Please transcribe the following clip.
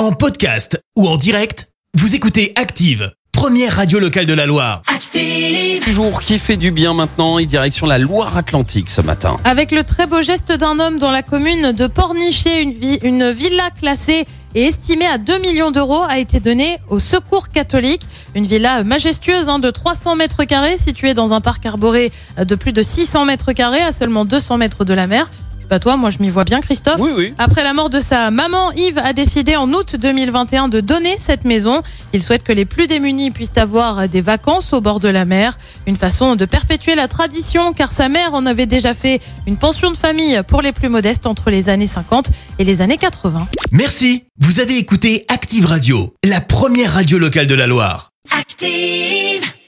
En podcast ou en direct, vous écoutez Active, première radio locale de la Loire. Active. Jour qui fait du bien maintenant et direction la Loire-Atlantique ce matin. Avec le très beau geste d'un homme dans la commune de Pornichet, une, vi- une villa classée et estimée à 2 millions d'euros a été donnée au Secours catholique. Une villa majestueuse hein, de 300 mètres carrés située dans un parc arboré de plus de 600 mètres carrés à seulement 200 mètres de la mer. Pas toi, moi je m'y vois bien Christophe. Oui, oui. Après la mort de sa maman, Yves a décidé en août 2021 de donner cette maison. Il souhaite que les plus démunis puissent avoir des vacances au bord de la mer. Une façon de perpétuer la tradition car sa mère en avait déjà fait une pension de famille pour les plus modestes entre les années 50 et les années 80. Merci, vous avez écouté Active Radio, la première radio locale de la Loire. Active.